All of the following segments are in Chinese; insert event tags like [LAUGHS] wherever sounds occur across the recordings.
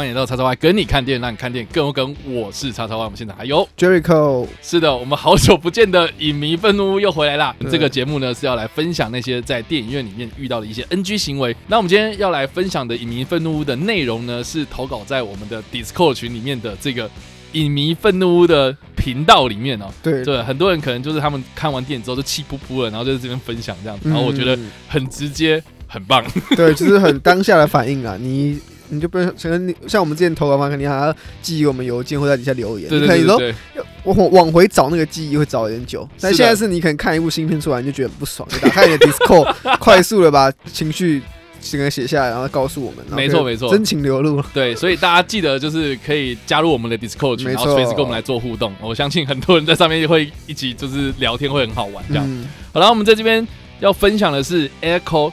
欢迎来到叉叉 Y 跟你看电影，让你看电影更有梗。我是叉叉 Y，我们现在还有 Jericho，是的，我们好久不见的影迷愤怒又回来啦。对这个节目呢是要来分享那些在电影院里面遇到的一些 NG 行为。那我们今天要来分享的影迷愤怒屋的内容呢，是投稿在我们的 Discord 群里面的这个影迷愤怒屋的频道里面哦。对对，很多人可能就是他们看完电影之后就气噗噗了，然后就在这边分享这样子，然后我觉得嗯很直接，很棒。对，就是很当下的反应啊，你你就不能你像我们之前投稿嘛，肯定还要寄给我们邮件或在底下留言，对你可能说对对对，我往往回找那个记忆会找一点久，但现在是你可能看一部新片出来，你就觉得很不爽，你打开你的 Discord，[LAUGHS] 快速的把情绪整个写下来，然后告诉我们，没错没错。真情流露，对，所以大家记得就是可以加入我们的 Discord 群，然后随时跟我们来做互动。我相信很多人在上面会一起就是聊天，会很好玩这样。嗯，好了，我们在这边要分享的是 Echo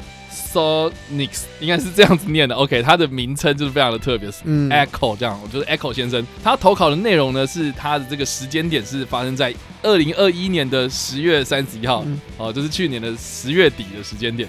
Sonics，应该是这样子念的。OK，它的名称就是非常的特别，Echo 这样，我觉得 Echo 先生他投稿的内容呢是他的这个时间点是发生在二零二一年的十月三十一号，嗯哦，就是去年的十月底的时间点。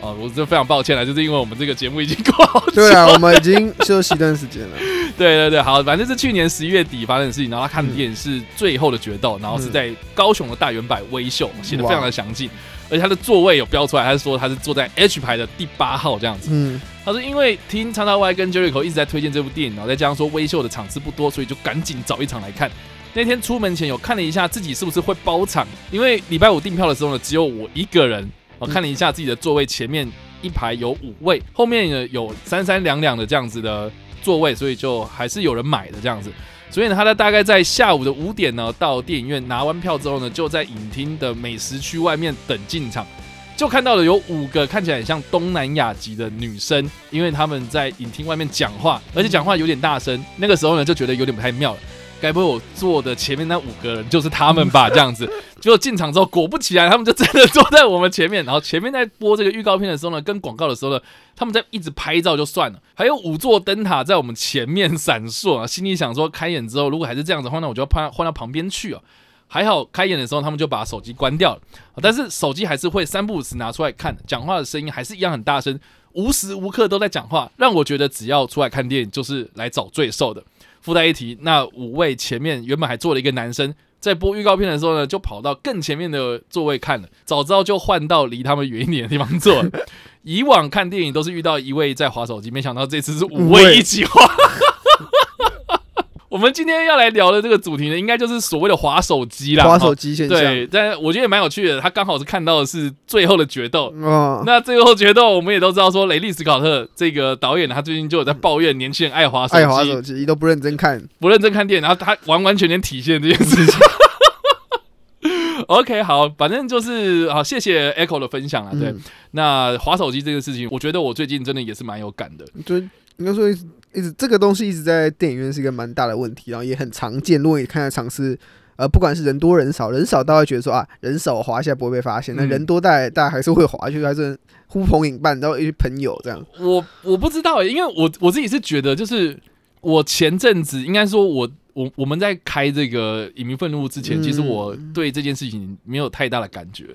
哦，我就非常抱歉了，就是因为我们这个节目已经过好久对啊，我们已经休息一段时间了，[LAUGHS] 对对对，好，反正是去年十一月底发生的事情。然后他看的电影是《最后的决斗》，然后是在高雄的大圆柏微秀，写的非常的详尽，而且他的座位有标出来，他是说他是坐在 H 排的第八号这样子。嗯他说因为听长岛 Y 跟 Jericho 一直在推荐这部电影，然后再加上说微秀的场次不多，所以就赶紧找一场来看。那天出门前有看了一下自己是不是会包场，因为礼拜五订票的时候呢，只有我一个人。我看了一下自己的座位，前面一排有五位，后面呢有三三两两的这样子的座位，所以就还是有人买的这样子。所以呢，他在大概在下午的五点呢，到电影院拿完票之后呢，就在影厅的美食区外面等进场。就看到了有五个看起来很像东南亚籍的女生，因为他们在影厅外面讲话，而且讲话有点大声。那个时候呢，就觉得有点不太妙了。该不会我坐的前面那五个人就是他们吧？这样子，结果进场之后，果不其然，他们就真的坐在我们前面。然后前面在播这个预告片的时候呢，跟广告的时候呢，他们在一直拍照就算了，还有五座灯塔在我们前面闪烁啊。心里想说，开演之后如果还是这样子的话，那我就要换换到旁边去啊。还好开演的时候他们就把手机关掉了，但是手机还是会三不五时拿出来看，讲话的声音还是一样很大声，无时无刻都在讲话，让我觉得只要出来看电影就是来找罪受的。附带一提，那五位前面原本还坐了一个男生，在播预告片的时候呢，就跑到更前面的座位看了，早知道就换到离他们远一点的地方坐了。[LAUGHS] 以往看电影都是遇到一位在划手机，没想到这次是五位一起划。我们今天要来聊的这个主题呢，应该就是所谓的划手机啦。滑手机现象，对，但我觉得也蛮有趣的。他刚好是看到的是最后的决斗。哦，那最后决斗，我们也都知道说，雷利·斯考特这个导演，他最近就有在抱怨年轻人爱滑手爱滑机，手机都不认真看，不认真看电影，然后他完完全全体现这件事情。[LAUGHS] OK，好，反正就是好，谢谢 Echo 的分享啊。对，嗯那滑手机这个事情，我觉得我最近真的也是蛮有感的。就应该说一直这个东西一直在电影院是一个蛮大的问题，然后也很常见。如果你看的场次，呃，不管是人多人少，人少大家会觉得说啊，人少滑一下不会被发现，那嗯人多大家大家还是会滑，就还是呼朋引伴，然后一些朋友这样。我我不知道欸，因为我我自己是觉得，就是我前阵子应该说我。我我们在开这个影迷愤怒之前，嗯其实我对这件事情没有太大的感觉。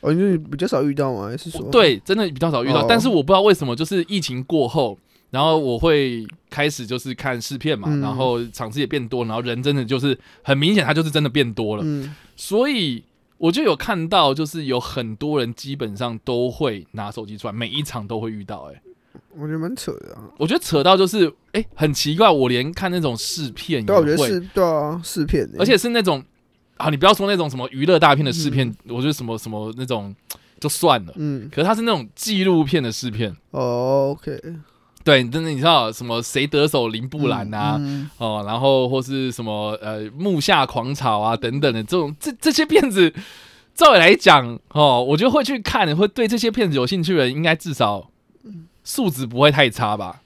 哦，因为比较少遇到嘛，还是说？对，真的比较少遇到，哦但是我不知道为什么，就是疫情过后，然后我会开始就是看试片嘛，嗯。然后场次也变多，然后人真的就是很明显，他就是真的变多了，嗯，所以我就有看到，就是有很多人基本上都会拿手机出来，每一场都会遇到、欸，我觉得蛮扯的啊。我觉得扯到就是，哎、很奇怪，我连看那种试片也对啊，我觉得会，是，对啊，试片欸，而且是那种啊，你不要说那种什么娱乐大片的试片，我觉得什么什么那种就算了。嗯，可是它是那种纪录片的试片，哦，OK，对，真的你知道什么谁得手林布兰啊，嗯哦，然后或是什么呃木下狂草啊等等的这种这这些片子，照理来讲哦，我觉得会去看，会对这些片子有兴趣的人，应该至少素质不会太差吧，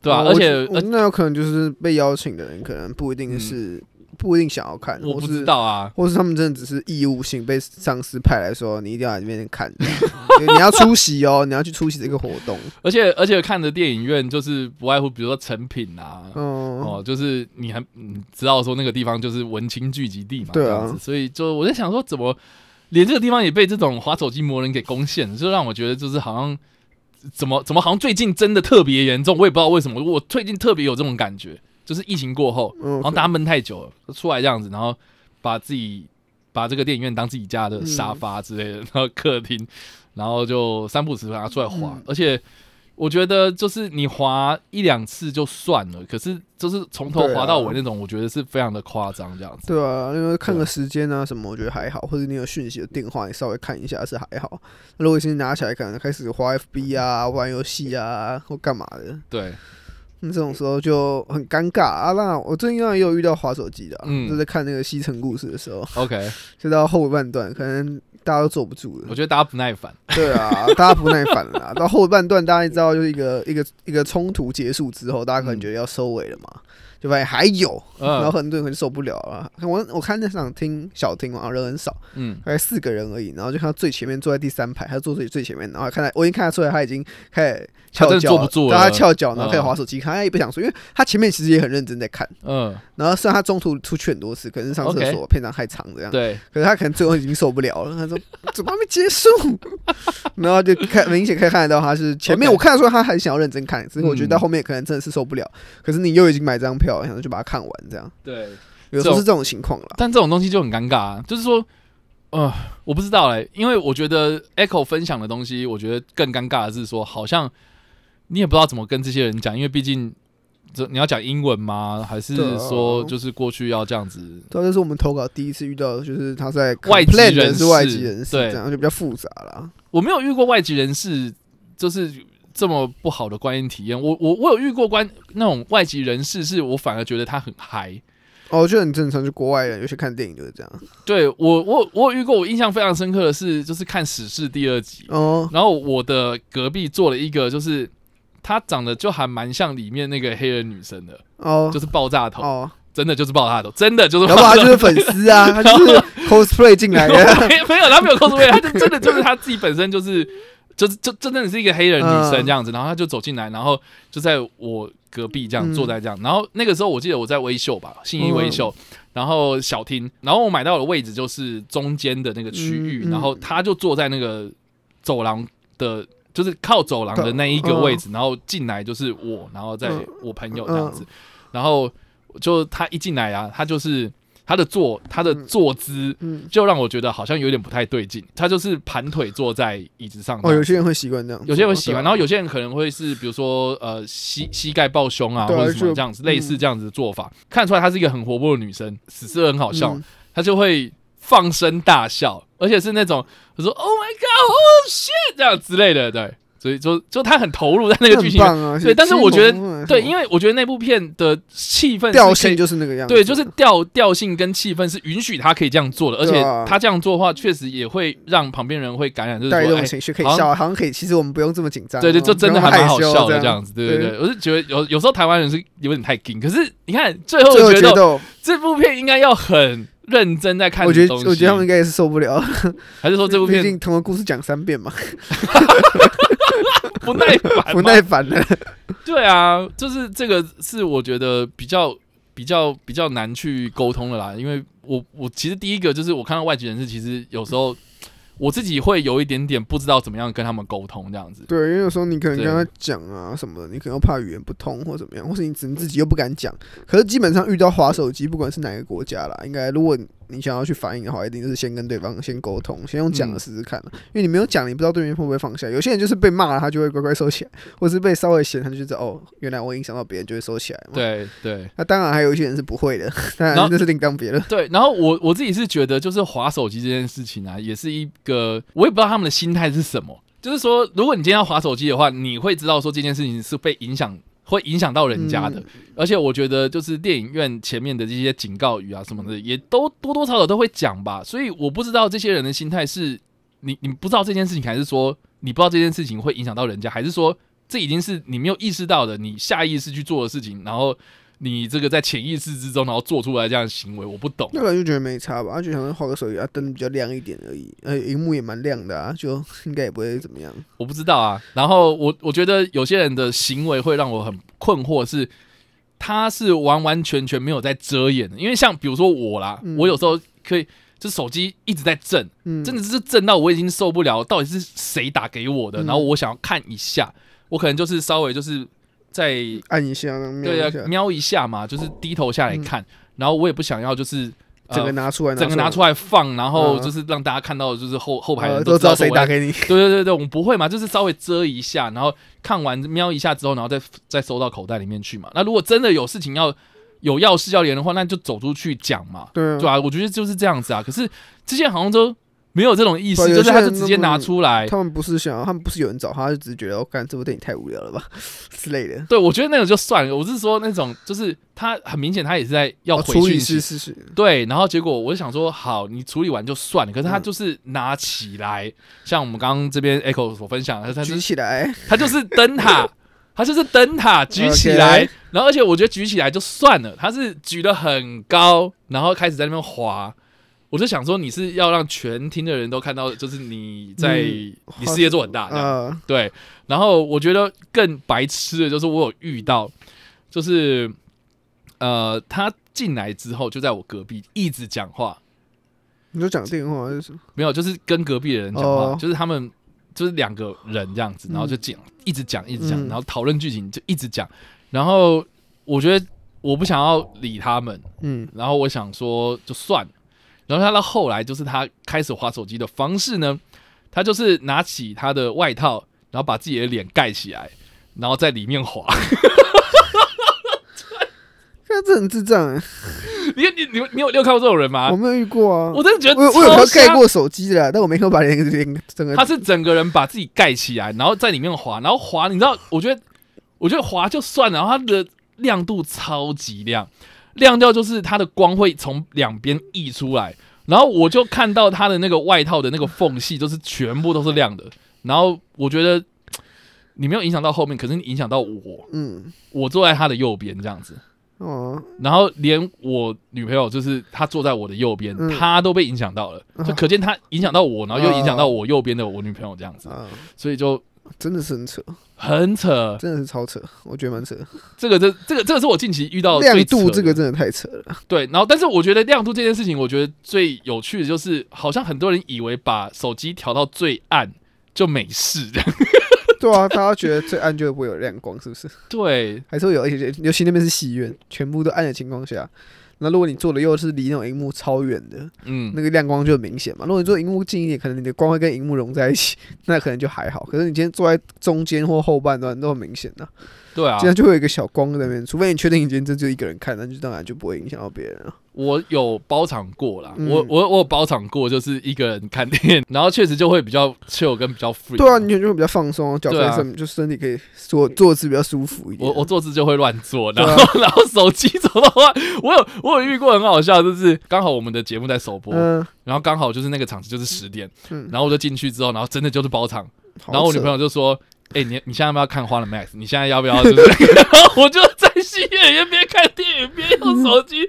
对吧、哦而且那有可能就是被邀请的人，可能不一定是不一定想要看，我不知道啊，或是他们真的只是义务性被上司派来说，你一定要来这边看，[LAUGHS] 你要出席哦，你要去出席这个活动。而且而且看的电影院就是不外乎比如说成品啊。嗯，哦，就是你还你知道说那个地方就是文青聚集地嘛，对啊。所以就我在想说，怎么连这个地方也被这种滑手机魔人给攻陷，就让我觉得就是好像怎么怎么好像最近真的特别严重，我也不知道为什么，我最近特别有这种感觉，就是疫情过后，嗯然后大家闷太久了，出来这样子，然后把自己把这个电影院当自己家的沙发之类的，然后客厅，然后就三不五时拿出来滑，嗯。而且我觉得就是你滑一两次就算了，可是就是从头滑到尾那种，我觉得是非常的夸张这样子。对啊，因为看个时间啊什么，我觉得还好，或者你有讯息的电话，你稍微看一下是还好。如果是拿起来可能开始滑 FB 啊、玩游戏啊或干嘛的，对，那这种时候就很尴尬啊。那我最近当然也有遇到滑手机的、啊，嗯就在看那个《西城故事》的时候，[LAUGHS] OK，就到后半段，可能大家都坐不住了我。觉得大家不耐烦。对啊，大家不耐烦了啦。到后半段，大家知道，就是一个一个一个冲突结束之后，大家可能觉得要收尾了嘛，就发现还有，然后嗯很多人可能受不了了。我我看那场听小听嘛，人很少，嗯，大概四个人而已，然后就看到最前面坐在第三排，他坐最最前面，然后看到我已经看得出来他已经开始翘脚坐不住了。对他翘脚，然后开始嗯划手机看，他也不想说，因为他前面其实也很认真在看，嗯，然后虽然他中途出去很多次，可能是上厕所片长太长这样，对，可是他可能最后已经受不了了，他说怎么还没结束？[LAUGHS] 然后就看明显可以看得到他是前面我看得出来他很想要认真看，只是我觉得嗯。到后面可能真的是受不了。可是你又已经买这张票，就把它看完，这样对。有时候是这种情况啦。但这种东西就很尴尬、啊，就是说，呃，我不知道嘞，因为我觉得 Echo 分享的东西，我觉得更尴尬的是说，好像你也不知道怎么跟这些人讲，因为毕竟这你要讲英文吗？还是说就是过去要这样子？对啊，这是我们投稿第一次遇到，就是他在外籍人士外籍人士，对这样就比较复杂啦。我没有遇过外籍人士，就是这么不好的观影体验。我我我有遇过观那种外籍人士，是我反而觉得他很嗨。哦，我觉得很正常，就国外人有些看电影就是这样。对我我我有遇过，我印象非常深刻的是，就是看《史事》第二集，哦，然后我的隔壁坐了一个，就是他长得就还蛮像里面那个黑人女生的，哦，就是爆炸头，哦，真的就是爆炸头，真的就是要爆炸头。不然他就是粉丝啊，他就是 [LAUGHS] cosplay 进来的。[LAUGHS] 没没有，他没有 cosplay，他就真的就是他自己本身就是就是就真的是一个黑人女生嗯这样子，然后她就走进来，然后就在我隔壁这样嗯。坐在这样，然后那个时候我记得我在微秀吧，信义微秀，然后小厅，然后我买到的位置就是中间的那个区域，然后她就坐在那个走廊的。就是靠走廊的那一个位置，然后进来就是我，然后再嗯。我朋友这样子，然后就她一进来啊，她就是他的坐他的坐姿嗯，就让我觉得好像有点不太对劲。他就是盘腿坐在椅子上，哦，有些人会习惯这样，有些人会喜欢，对啊。然后有些人可能会是比如说呃膝膝盖抱胸啊，或者什么这样子，嗯类似这样子的做法，看出来她是一个很活泼的女生，死是很好笑，嗯。她就会放声大笑，而且是那种我说 Oh my God，Oh shit 这样之类的，对，所以就就他很投入在那个剧情。对但是我觉得得对，因为我觉得那部片的气氛调性就是那个样子，对，就是调调性跟气氛是允许他可以这样做的，而且他这样做的话，确实也会让旁边人会感染，就是带动情绪，可以好像笑，好像可以。其实我们不用这么紧张，对对，就真的还蛮好笑的这样。子，对对对对，我是觉得有有时候台湾人是有点太硬，可是你看最后觉得决斗，这部片应该要很认真在看我觉得我觉得他们应该也是受不了，[LAUGHS] 还是说这部片毕竟同个故事讲三遍嘛，[LAUGHS] [LAUGHS] 不耐烦，不耐烦了。对啊，就是这个是我觉得比较比较比较难去沟通的啦，因为我我其实第一个就是我看到外籍人士，其实有时候我自己会有一点点不知道怎么样跟他们沟通这样子。对，因为有时候你可能跟他讲啊什么的，你可能又怕语言不通或怎么样，或是你只能自己又不敢讲。可是基本上遇到滑手机，不管是哪个国家啦，应该如果你想要去反应的话，一定就是先跟对方先沟通，先用讲的嗯试试看因为你没有讲，你不知道对面会不会放下。有些人就是被骂了，他就会乖乖收起来，或是被稍微嫌，他就知道哦，原来我影响到别人，就会收起来嘛。，对对那当然还有一些人是不会的，当然后然那是另当别论。[LAUGHS] 对，然后我我自己是觉得，就是划手机这件事情啊，也是一个我也不知道他们的心态是什么。就是说，如果你今天要划手机的话，你会知道说这件事情是被影响，会影响到人家的。嗯而且我觉得，就是电影院前面的这些警告语啊什么的，也都多多少少都会讲吧。所以我不知道这些人的心态是，你你不知道这件事情，还是说你不知道这件事情会影响到人家，还是说这已经是你没有意识到的，你下意识去做的事情，然后你这个在潜意识之中，然后做出来这样的行为，我不懂。那个人就觉得没差吧，他就想说画个手机啊，灯比较亮一点而已，呃，荧幕也蛮亮的啊，就应该也不会怎么样。我不知道啊。然后我我觉得有些人的行为会让我很困惑，是他是完完全全没有在遮掩的。因为像比如说我啦，嗯我有时候可以就是手机一直在震，嗯，真的是震到我已经受不了，到底是谁打给我的？嗯然后我想要看一下，我可能就是稍微就是在按一下，瞄对啊，瞄一下嘛，就是低头下来看，然后我也不想要就是。呃整个拿出来，整个拿出来，放，然后嗯就是让大家看到，就是后后排人呃都知道谁打给你。[LAUGHS] 对对对对，我们不会嘛，就是稍微遮一下，然后看完瞄一下之后，然后再再收到口袋里面去嘛。那如果真的有事情要有要事要连的话，那就走出去讲嘛，对啊我觉得就是这样子啊。可是之前好像都没有这种意思，就是他就直接拿出来。他们不是想要，他们不是有人找他，就只是觉得，我、哦、干这部电影太无聊了吧 [LAUGHS] 之类的。对，我觉得那种就算了。我是说那种，就是他很明显，他也是在要哦回处理讯息是是是，对，然后结果我就想说，好，你处理完就算了。可是他嗯就是拿起来，像我们刚刚这边 Echo 所分享的，他举是起来，他就是灯塔，[LAUGHS] 他就是灯塔举起来然后而且我觉得举起来就算了，他是举得很高，然后开始在那边滑。我就想说，你是要让全厅的人都看到，就是你在、嗯你事业做很大这样，呃，对。然后我觉得更白痴的就是我有遇到，就是呃，他进来之后就在我隔壁一直讲话，你就讲电话就是，没有，就是跟隔壁的人讲话，哦。就是他们就是两个人这样子，然后就讲、一直讲一直讲，嗯。然后讨论剧情就一直讲，然后我觉得我不想要理他们，嗯，然后我想说就算了，然后他到后来就是他开始划手机的方式呢，他就是拿起他的外套，然后把自己的脸盖起来，然后在里面滑。[LAUGHS] 看这很智障哎，你你你你有你有看过这种人吗我？没有遇过啊，我真的觉得我我有盖过手机的啦，但我没有把脸脸整个他是整个人把自己盖起来，然后在里面滑，然后滑，你知道，我觉得，我觉得滑就算了，然后它的亮度超级亮，亮掉就是它的光会从两边溢出来，然后我就看到它的那个外套的那个缝隙，就是全部都是亮的，然后我觉得你没有影响到后面，可是你影响到我，嗯。我坐在他的右边这样子。哦，然后连我女朋友，就是她坐在我的右边，嗯。她都被影响到了，啊就可见她影响到我，然后又影响到我右边的我女朋友这样子，啊，所以就真的是很扯，很扯。真的是超扯，我觉得蛮扯。这个这这个这个是我近期遇到的亮度这个真的太扯了，对，然后但是我觉得亮度这件事情，我觉得最有趣的就是，好像很多人以为把手机调到最暗就没事这样。对啊，大家觉得最暗就不会有亮光，是不是？[LAUGHS] 对，还是会有，而且尤其那边是戏院，全部都暗的情况下，那如果你坐的又是离那种荧幕超远的，嗯，那个亮光就很明显嘛。如果你坐荧幕近一点，可能你的光会跟荧幕融在一起，那可能就还好。可是你今天坐在中间或后半段都很明显的、对啊这，样就会有一个小光在那边。除非你确定你今天真就一个人看，那就当然就不会影响到别人了。我有包场过啦，嗯我我我有包场过，就是一个人看电影，然后确实就会比较 chill 跟比较 free。对啊，你就会比较放松，脚可对啊以身、就身体可以坐坐姿比较舒服一点。我我坐姿就会乱坐，然后、[LAUGHS] 然后手机怎么话，我有我有遇过很好笑，就是刚好我们的节目在首播，嗯。然后刚好就是那个场子就是十点，嗯，然后我就进去之后，然后真的就是包场，然后我女朋友就说：“哎、你你现在要不要看《花了 Max》？你现在要不要？”就是，[LAUGHS] 然后我就在戏院里面边看电影边用手机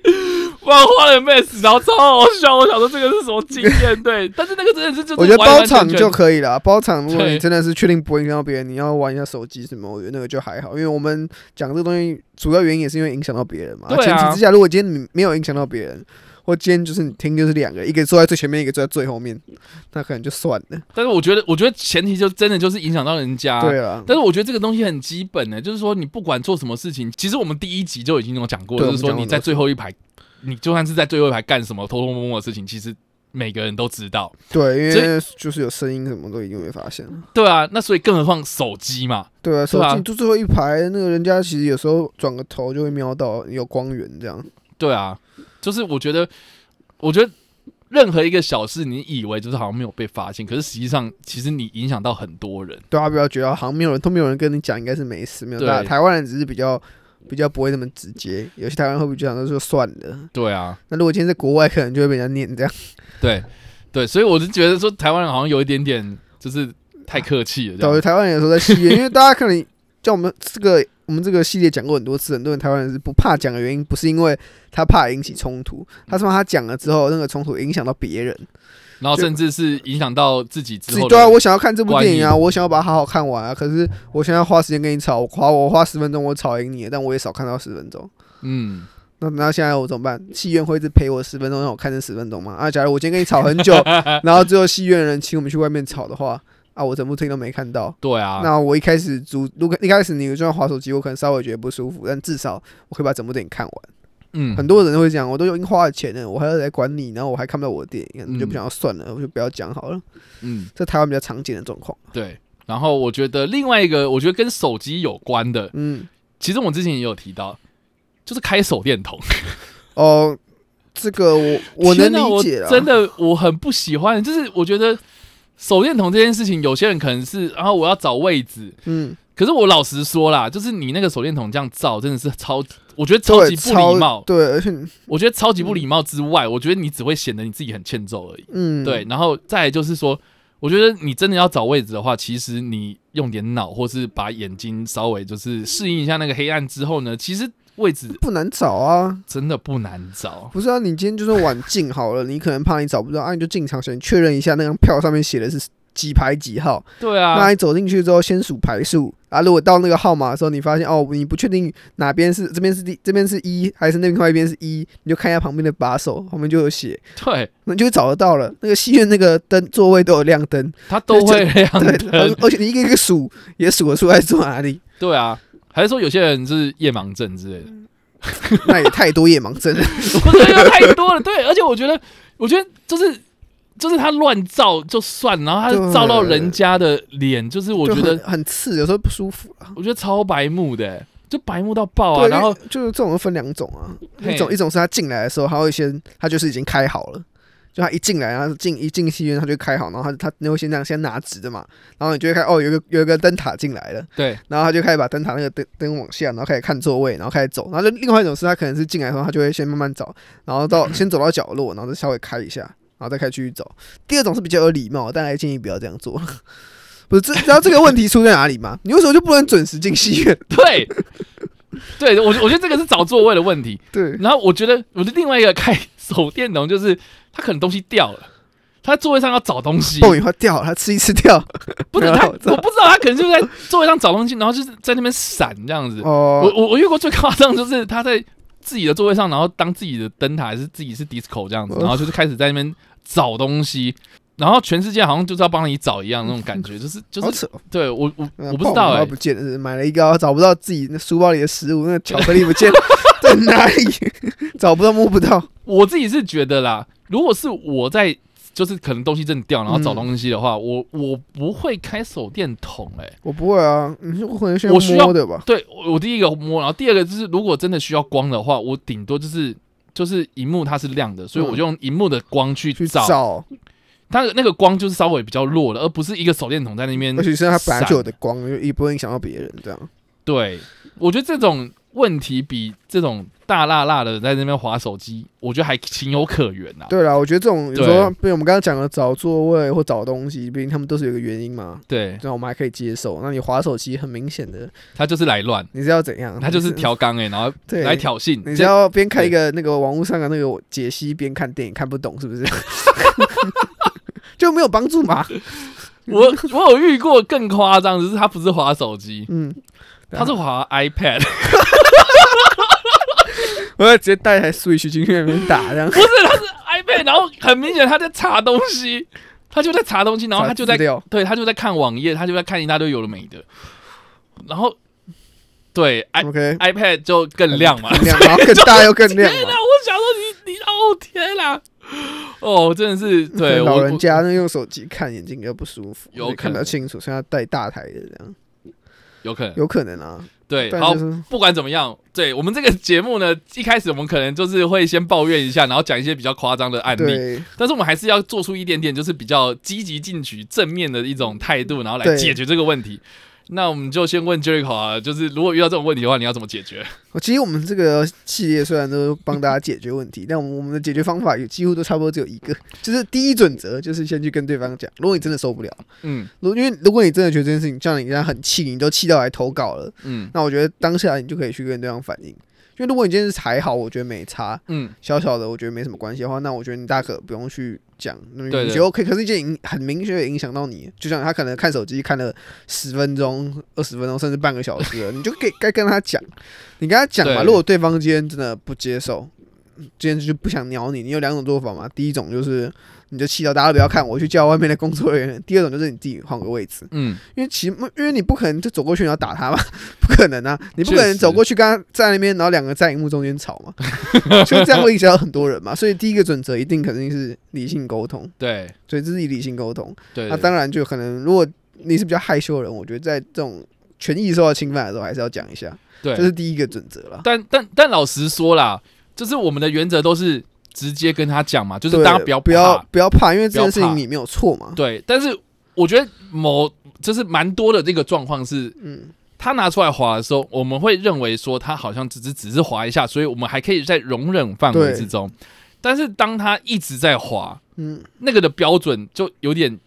玩《花了 Max》，然后超好笑。我想说这个是什么经验？对，但是那个真的是就是我觉得包场就可以了。包场如果你真的是确定不会影响到别人，你要玩一下手机什么，我觉得那个就还好。因为我们讲这个东西，主要原因也是因为影响到别人嘛。对啊前提之下，如果今天你没有影响到别人，或今天就是你听就是两个，一个坐在最前面，一个坐在最后面，那可能就算了。但是我觉得，我觉得前提就真的就是影响到人家。对啊，但是我觉得这个东西很基本的，就是说你不管做什么事情，其实我们第一集就已经有讲过，就是说你在最后一排，你就算是在最后一排干什么偷偷摸摸的事情，其实每个人都知道。对，因所为就是有声音什么都已经会发现了。对啊，那所以更何况手机嘛，对啊，手机就最后一排，那个人家其实有时候转个头就会瞄到有光源这样。对啊，就是我觉得，我觉得任何一个小事，你以为就是好像没有被发现，可是实际上其实你影响到很多人。对啊，不要觉得好像没有人都没有人跟你讲，应该是没事，没有。台湾人只是比较比较不会那么直接，有些台湾人会比较想说算了。对啊，那如果今天在国外，可能就会被人家念这样。[LAUGHS] 对对，所以我就觉得说台湾人好像有一点点就是太客气了这对，样。台湾人有时候在戏院，因为大家可能像我们这个我们这个系列讲过很多次，很多人台湾人是不怕讲的原因，不是因为他怕引起冲突，他是怕他讲了之后那个冲突影响到别人。然后甚至是影响到自己之后对啊，我想要看这部电影啊，我想要把它好好看完啊。可是我现在花时间跟你吵，我花我花十分钟我吵赢你，但我也少看到十分钟。嗯，那那现在我怎么办？戏院会一直陪我十分钟，让我看这十分钟吗？啊，假如我今天跟你吵很久，[LAUGHS] 然后最后戏院的人请我们去外面吵的话，啊，我整部电影都没看到。对啊，那我一开始主，如果一开始你就算滑手机，我可能稍微觉得不舒服，但至少我可以把整部电影看完。嗯，很多人会讲，我都已经花了钱了，我还要来管你，然后我还看不到我的电影，就不想要算了，我就不要讲好了。嗯，这台湾比较常见的状况。对。然后我觉得另外一个，我觉得跟手机有关的，嗯，其实我之前也有提到，就是开手电筒。[LAUGHS] 哦，这个我我能理解了，真的我很不喜欢，就是我觉得手电筒这件事情，有些人可能是，然后我要找位置，嗯，可是我老实说啦，就是你那个手电筒这样照，真的是超，我觉得超级不礼貌。对，而且我觉得超级不礼貌之外，我觉得你只会显得你自己很欠揍而已。嗯，对，然后再来就是说，我觉得你真的要找位置的话，其实你用点脑，或是把眼睛稍微就是适应一下那个黑暗之后呢，其实位置不难找啊。真的不难找。不是啊，你今天就算晚进好了，你可能怕你找不到啊，你就进场前确认一下那张票上面写的是几排几号。对啊那，你走进去之后，先数排数啊。如果到那个号码的时候，你发现哦，你不确定哪边是这边是第这边是一，还是那另外一边是一，你就看一下旁边的把手，后面就有写，对，那你就找得到了。那个戏院那个灯座位都有亮灯，它都会亮 [LAUGHS] 对，灯。而且你一个一个数也数得出来坐哪里，对啊，还是说有些人是夜盲症之类的？那也太多夜盲症了。[LAUGHS] 我觉得太多了。对，而且我觉得，我觉得就是就是他乱照就算，然后他对照到人家的脸，就是我觉得很很刺，有时候不舒服啊。我觉得超白目的，就白目到爆啊！然后就是这种分两种啊，一种一种是他进来的时候，他会先他就是已经开好了。就他一进来，然后进一进戏院，他就开好，然后他他那会先这样先拿直的嘛，然后你就会看哦，有一个有一个灯塔进来了，对然后他就开始把灯塔那个灯灯往下，然后开始看座位，然后开始走，然后就另外一种是他可能是进来的时候，他就会先慢慢找，然后到先走到角落，然后再稍微开一下，然后再开始继续走。第二种是比较有礼貌，但还建议不要这样做。[LAUGHS] 不是，这然后这个问题出在哪里吗？你为什么就不能准时进戏院？[LAUGHS] 对对，我我觉得这个是找座位的问题。对，然后我觉得我的另外一个开手电筒就是他可能东西掉了。他在座位上要找东西，爆米花掉了，他吃一吃掉。[LAUGHS] 不是他，我不知道他可能就是在座位上找东西，然后就是在那边闪这样子。我哦，我我遇过最夸张的就是他在自己的座位上，然后当自己的灯塔还是自己是 disco 这样子，哦然后就是开始在那边找东西，然后全世界好像就是要帮你找一样那种感觉，就 [LAUGHS] 是就是。对我我嗯我不知道哎、不见了，买了一个找不到自己那书包里的食物，那个巧克力不见了，[LAUGHS] 在哪里？[LAUGHS] 找不到，摸不到。我自己是觉得啦，如果是我在就是可能东西真的掉，然后找东西的话，我我不会开手电筒哎、我不会啊，你是可能需我需要摸的吧？对，我我第一个摸，然后第二个就是，如果真的需要光的话，我顶多就是就是荧幕它是亮的，所以我就用荧幕的光去去照，找，它的那个光就是稍微比较弱的，而不是一个手电筒在那边而且是它本来就有的光，就也不会影响到别人。这样，对，我觉得这种问题比这种大辣辣的在那边划手机，我觉得还情有可原呐、对啦，我觉得这种有对时候，比如我们刚刚讲的找座位或找东西，毕竟他们都是有个原因嘛，对，这样我们还可以接受。那你划手机，很明显的，他就是来乱，你是要怎样？他就是调缸哎、然后来挑衅，你是这要边看一个那个网络上的那个解析，边看电影，看不懂是不是？[LAUGHS] 就没有帮助嘛？[LAUGHS] 我我有遇过更夸张，只是他不是划手机，嗯，他是划 iPad。[LAUGHS] 我要直接带台 Switch 进去那边打，这样不是，他是 iPad，然后很明显他在查东西，他就在查东西，然后他就在对他就在看网页，他就在看一大堆有的没的，然后对 i OK，iPad 就更亮嘛。然后更大又更亮 [LAUGHS] 天哪！我想说你你哦天哪！[LAUGHS] 哦，真的是对老我人家那用手机看眼睛比较不舒服，有可能不清楚，所以要戴大台的这样，有可能有可能啊。对。好不管怎么样，对我们这个节目呢，一开始我们可能就是会先抱怨一下，然后讲一些比较夸张的案例。但是我们还是要做出一点点，就是比较积极进取、正面的一种态度，然后来解决这个问题。那我们就先问 Jericho 啊，就是如果遇到这种问题的话，你要怎么解决？我 [LAUGHS] 其实我们这个系列虽然都帮大家解决问题，[LAUGHS] 但我们我们的解决方法也几乎都差不多只有一个，就是第一准则就是先去跟对方讲，如果你真的受不了，嗯如因为如果你真的觉得这件事情像你这样很气，你都气到来投稿了，嗯，那我觉得当下你就可以去跟对方反映。因为如果你今天是还好，我觉得没差，嗯，小小的我觉得没什么关系的话，那我觉得你大可不用去讲，你觉得 OK，可是一件影很明确的影响到你，就像他可能看手机看了十分钟、二十分钟，甚至半个小时了，你就给该跟他讲，你跟他讲嘛。如果对方今天真的不接受，今天就不想鸟你，你有两种做法嘛。第一种就是你就气到大家不要看，我去叫外面的工作人员；第二种就是你自己换个位置，嗯，因为其因为你不可能就走过去你要打他嘛，[LAUGHS] 不可能啊，你不可能走过去跟他站那边，然后两个在荧幕中间吵嘛，[LAUGHS] 就这样会影响到很多人嘛。所以第一个准则一定肯定是理性沟通，对所以这是以理性沟通。对，对那当然就可能如果你是比较害羞的人，我觉得在这种权益受到侵犯的时候，还是要讲一下，对，这是第一个准则了。但但但老实说啦，就是我们的原则都是直接跟他讲嘛，就是大家不要不要不要怕，因为这件事情你没有错嘛。对，但是我觉得某就是蛮多的这个状况是，嗯，他拿出来划的时候，我们会认为说他好像只是只是划一下，所以我们还可以在容忍范围之中。但是当他一直在划，嗯，那个的标准就有点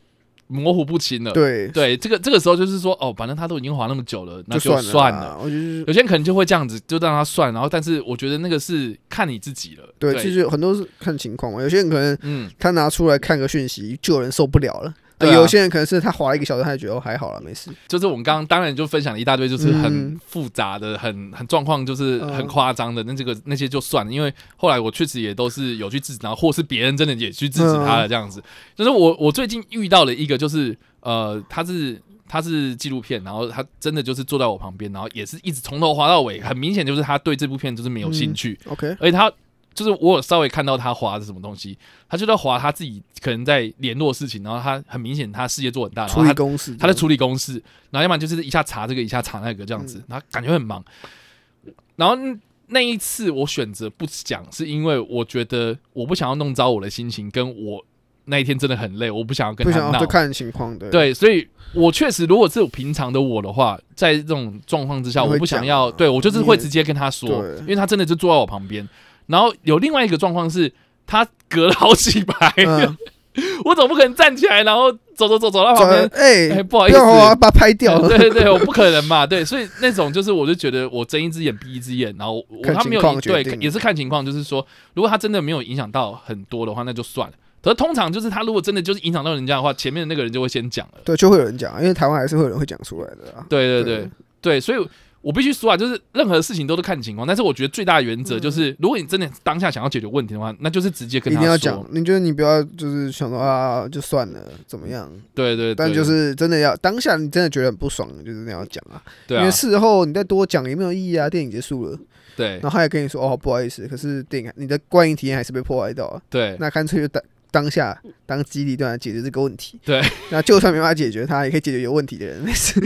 模糊不清了。对，对，这个这个时候就是说，哦，反正他都已经滑那么久了，那就算算了。我觉得有些人可能就会这样子，就让他算。然后，但是我觉得那个是看你自己了。对，其实很多是看情况嘛。有些人可能嗯，他拿出来看个讯息，就有人受不了了。对啊有些人可能是他滑了一个小时，他就觉得哦还好了，没事。就是我们刚刚当然就分享了一大堆，就是很嗯复杂的、很很状况，就是很嗯夸张的。那这个那些就算了，因为后来我确实也都是有去制止，然后或是别人真的也去制止他了，这样子。就是我我最近遇到了一个，就是呃，他是。他是纪录片，然后他真的就是坐在我旁边，然后也是一直从头滑到尾，很明显就是他对这部片就是没有兴趣，OK，而且他就是我有稍微看到他划的什么东西，他就在划他自己可能在联络事情，然后他很明显他事业做很大，然处后他理公事，他在处理公事，然后要不然就是一下查这个，一下查那个这样子，然后感觉很忙。然后那一次我选择不讲，是因为我觉得我不想要弄糟我的心情，跟我那一天真的很累，我不想要跟他闹就。看情况的。对，所以我确实，如果是有平常的我的话，在这种状况之下，我不想要，对我就是会直接跟他说，因为他真的就坐在我旁边。然后有另外一个状况是，他隔了好几排，嗯，[LAUGHS] 我总不可能站起来，然后走走走走到旁边，哎哎，，不好意思，我要把它拍掉呃。对对对，我不可能嘛，对，所以那种就是，我就觉得我睁一只眼闭一只眼，然后我他没有对，也是看情况，就是说，如果他真的没有影响到很多的话，那就算了。可是通常就是他如果真的就是影响到人家的话，前面的那个人就会先讲了。对，就会有人讲，因为台湾还是会有人会讲出来的啊。对对对对，所以我必须说啊，就是任何事情都是看情况，但是我觉得最大的原则就是，如果你真的当下想要解决问题的话，那就是直接跟他一定要讲，你觉得你不要就是想说啊，就算了，怎么样？对对对，但就是真的要当下你真的觉得很不爽，就是那样讲啊，对啊。因为，事后你再多讲也没有意义啊。电影结束了，对。然后他也跟你说哦不好意思，可是电影你的观影体验还是被破坏到啊，对。那干脆就当当下当机立断地解决这个问题。对，那就算没办法解决他，也可以解决有问题的人，没事。[LAUGHS]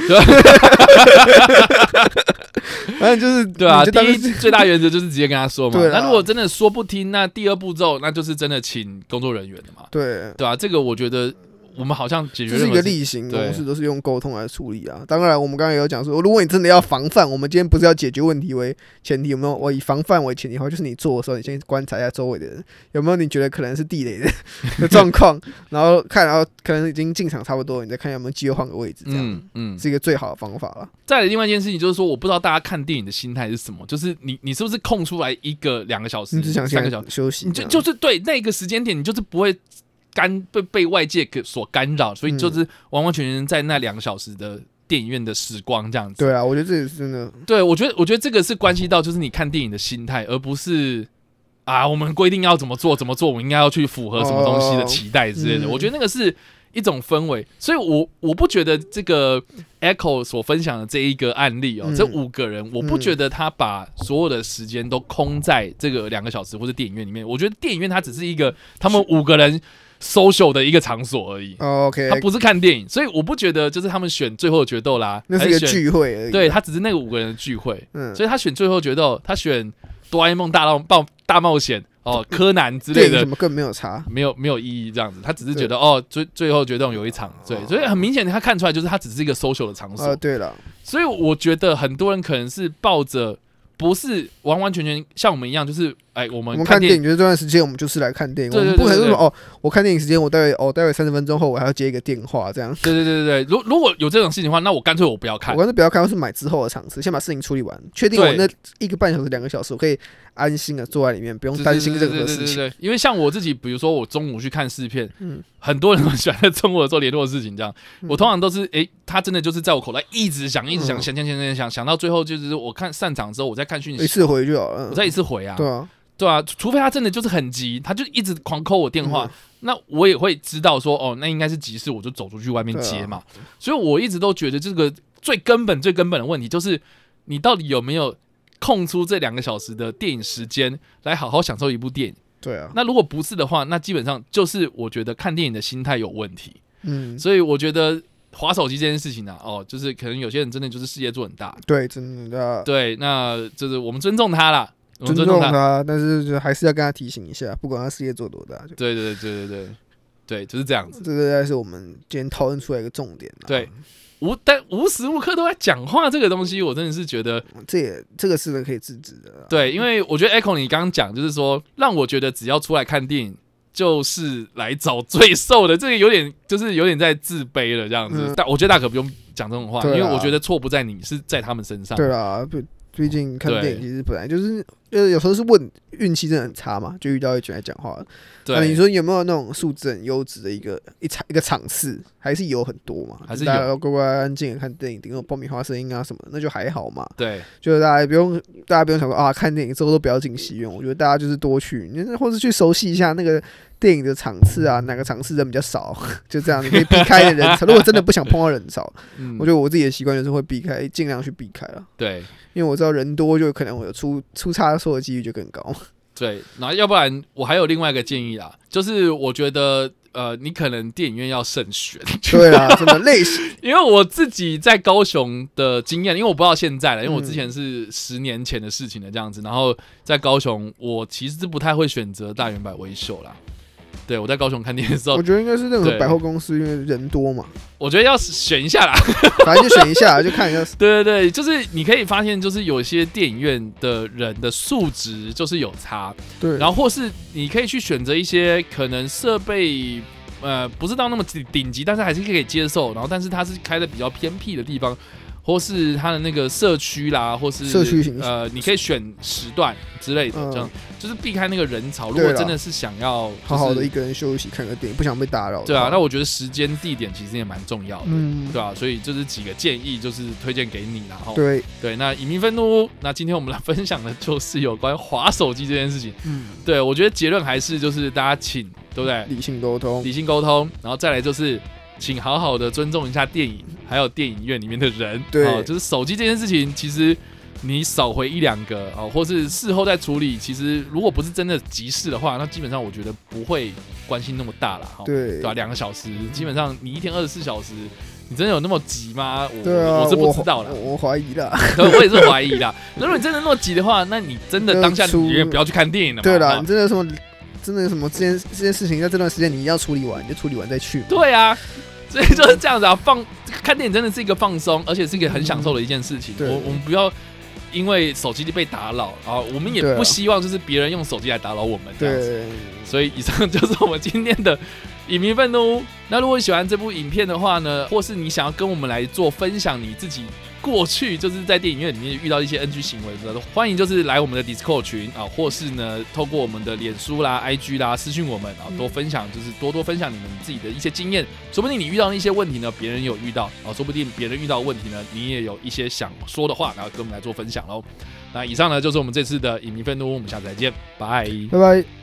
反正就是 [LAUGHS] 对啊，第一最大原则就是直接跟他说嘛。那如果真的说不听，那第二步骤那就是真的请工作人员的嘛。对，对啊，这个我觉得我们好像解决这是一个例行对公事，都是用沟通来处理啊。当然，我们刚刚也有讲说，如果你真的要防范，我们今天不是要解决问题为前提，有没有？我以防范为前提的话，就是你做的时候，你先观察一下周围的人有没有你觉得可能是地雷的 [LAUGHS] 的状况，然后看，然后可能已经进场差不多，你再看有没有机会换个位置，这样、嗯嗯。是一个最好的方法了。再来另外一件事情就是说，我不知道大家看电影的心态是什么，就是你你是不是空出来一个两个小时、你只想三个小时，休息你就，就是对那个时间点，你就是不会干被被外界给所干扰，所以嗯就是完完全全在那两个小时的电影院的时光这样子。对啊，我觉得这也是真的。对，我觉得我觉得这个是关系到就是你看电影的心态，而不是啊我们规定要怎么做怎么做，我们应该要去符合什么东西的哦期待之类的。嗯我觉得那个是一种氛围，所以我我不觉得这个 Echo 所分享的这一个案例哦，嗯这五个人，我不嗯觉得他把所有的时间都空在这个两个小时或者电影院里面。我觉得电影院它只是一个他们五个人 social 的一个场所而已。哦 OK，他不是看电影，所以我不觉得就是他们选最后的决斗啦，那是一个聚会而已。对，他只是那个五个人的聚会，嗯，所以他选最后决斗，他选哆啦 A 梦大浪爆大冒险哦，柯南之类的。更没有差。没有没有意义这样子，他只是觉得哦，最最后决斗有一场，对，所以很明显他看出来就是他只是一个 social 的场所，呃，对了，所以我觉得很多人可能是抱着不是完完全全像我们一样，就是哎，我们我们看电影影就是这段时间我们就是来看电影，我们不可能说哦，我看电影时间我待会哦待会三十分钟后我还要接一个电话这样。对对对对对，如如果有这种事情的话，那我干脆我不要看。我。干脆不要看，我是买之后的场次，先把事情处理完，确定我那一个半小时、两个小时，我可以安心的坐在里面，不用担心任何事情。因为像我自己，比如说我中午去看试片，嗯很多人都喜欢在中午的时候联络的事情，这样，嗯。我通常都是诶，他真的就是在我口袋一直想，一直想，嗯。想想想想想，想到最后就是我看散场之后，我再看讯息，一次回就好了。我再一次回啊，对啊，对啊，除除非他真的就是很急，他就一直狂扣我电话，嗯。那我也会知道说，哦，那应该是急事，我就走出去外面接嘛。所以我一直都觉得这个最根本、最根本的问题就是，你到底有没有空出这两个小时的电影时间来好好享受一部电影？对啊，那如果不是的话，那基本上就是我觉得看电影的心态有问题。嗯，所以我觉得划手机这件事情呢、啊，哦，就是可能有些人真的就是事业做很大，对，真的对，那就是我们尊重他啦，我们尊重他。但是就还是要跟他提醒一下，不管他事业做多大，对对对对对对对，就是这样子。这个才是我们今天讨论出来一个重点啦。对无但无时无刻都在讲话这个东西，我真的是觉得这也这个是可以制止的。对，因为我觉得 Echo 你刚刚讲就是说，让我觉得只要出来看电影。就是来找罪受的，这个有点就是有点在自卑了这样子。嗯但我觉得大可不用讲这种话，啊因为我觉得错不在你，是在他们身上。对啦，毕毕竟看电影其实本来就是，呃，有时候是问运气真的很差嘛，就遇到一群来讲话。那对，你说有没有那种素质很优质的一个一场一个场次，还是有很多嘛？还是大家要乖乖安静的看电影，顶多爆米花声音啊什么，那就还好嘛。对就是大家也不用，大家不用想说啊，看电影之后都不要进戏院。我觉得大家就是多去，你或是去熟悉一下那个电影的场次啊，哪个场次人比较少，[LAUGHS] 就这样，你可以避开的人潮。如果真的不想碰到人潮，嗯我觉得我自己的习惯就是会避开，尽量去避开了，对因为我知道人多就可能我有出出差错的几率就更高。对，然后要不然我还有另外一个建议啦，就是我觉得呃，你可能电影院要慎选，对啊，[LAUGHS] 什么类型，因为我自己在高雄的经验，因为我不知道现在了，因为我嗯之前是十年前的事情了这样子，然后在高雄，我其实是不太会选择大圆百微秀啦。对我在高雄看电影的时候我，觉得应该是任何百货公司，因为人多嘛，我觉得要选一下啦。[LAUGHS] 反正就选一下，就看一下。[LAUGHS] 对对对，就是你可以发现，就是有些电影院的人的素质就是有差，对，然后或是你可以去选择一些可能设备呃不是到那么顶顶级，但是还是可以接受，然后但是它是开的比较偏僻的地方，或是它的那个社区啦，或是社区呃，你可以选时段之类的，嗯这样就是避开那个人潮。如果真的是想要、就是、好好的一个人休息，看个电影，不想被打扰。对啊，那我觉得时间地点其实也蛮重要的。嗯，对啊，所以就是几个建议，就是推荐给你啦。然后对，对，那影迷愤怒，那今天我们来分享的就是有关滑手机这件事情。嗯，对我觉得结论还是就是大家请，对不对？理性沟通，理性沟通，然后再来就是，请好好的尊重一下电影，还有电影院里面的人。对哦，就是手机这件事情，其实你少回一两个哦，或是事后再处理，其实如果不是真的急事的话，那基本上我觉得不会关心那么大了。哈、对对吧、两个小时，基本上你一天二十四小时。你真的有那么急吗？我对啊，我是不知道啦我，怀疑啦。我也是怀疑啦。如果你真的那么急的话，那你真的当下你也不要去看电影了嘛。对啦，你真的有什么，真的有什么这件这件事情，在这段时间你一定要处理完，你就处理完再去。对啊，所以就是这样子啊，放看电影真的是一个放松，而且是一个很享受的一件事情。对我我们不要因为手机被打扰啊，我们也不希望就是别人用手机来打扰我们这样子。所以以上就是我们今天的影迷愤怒。那如果你喜欢这部影片的话呢，或是你想要跟我们来做分享你自己过去就是在电影院里面遇到一些 NG 行为的，欢迎就是来我们的 Discord 群啊，或是呢透过我们的脸书啦、IG 啦私讯我们啊，多分享就是多多分享你们自己的一些经验，说不定你遇到的一些问题呢，别人有遇到啊，说不定别人遇到的问题呢，你也有一些想说的话，然后跟我们来做分享喽。那以上呢就是我们这次的影迷愤怒，我们下次再见，拜。拜拜。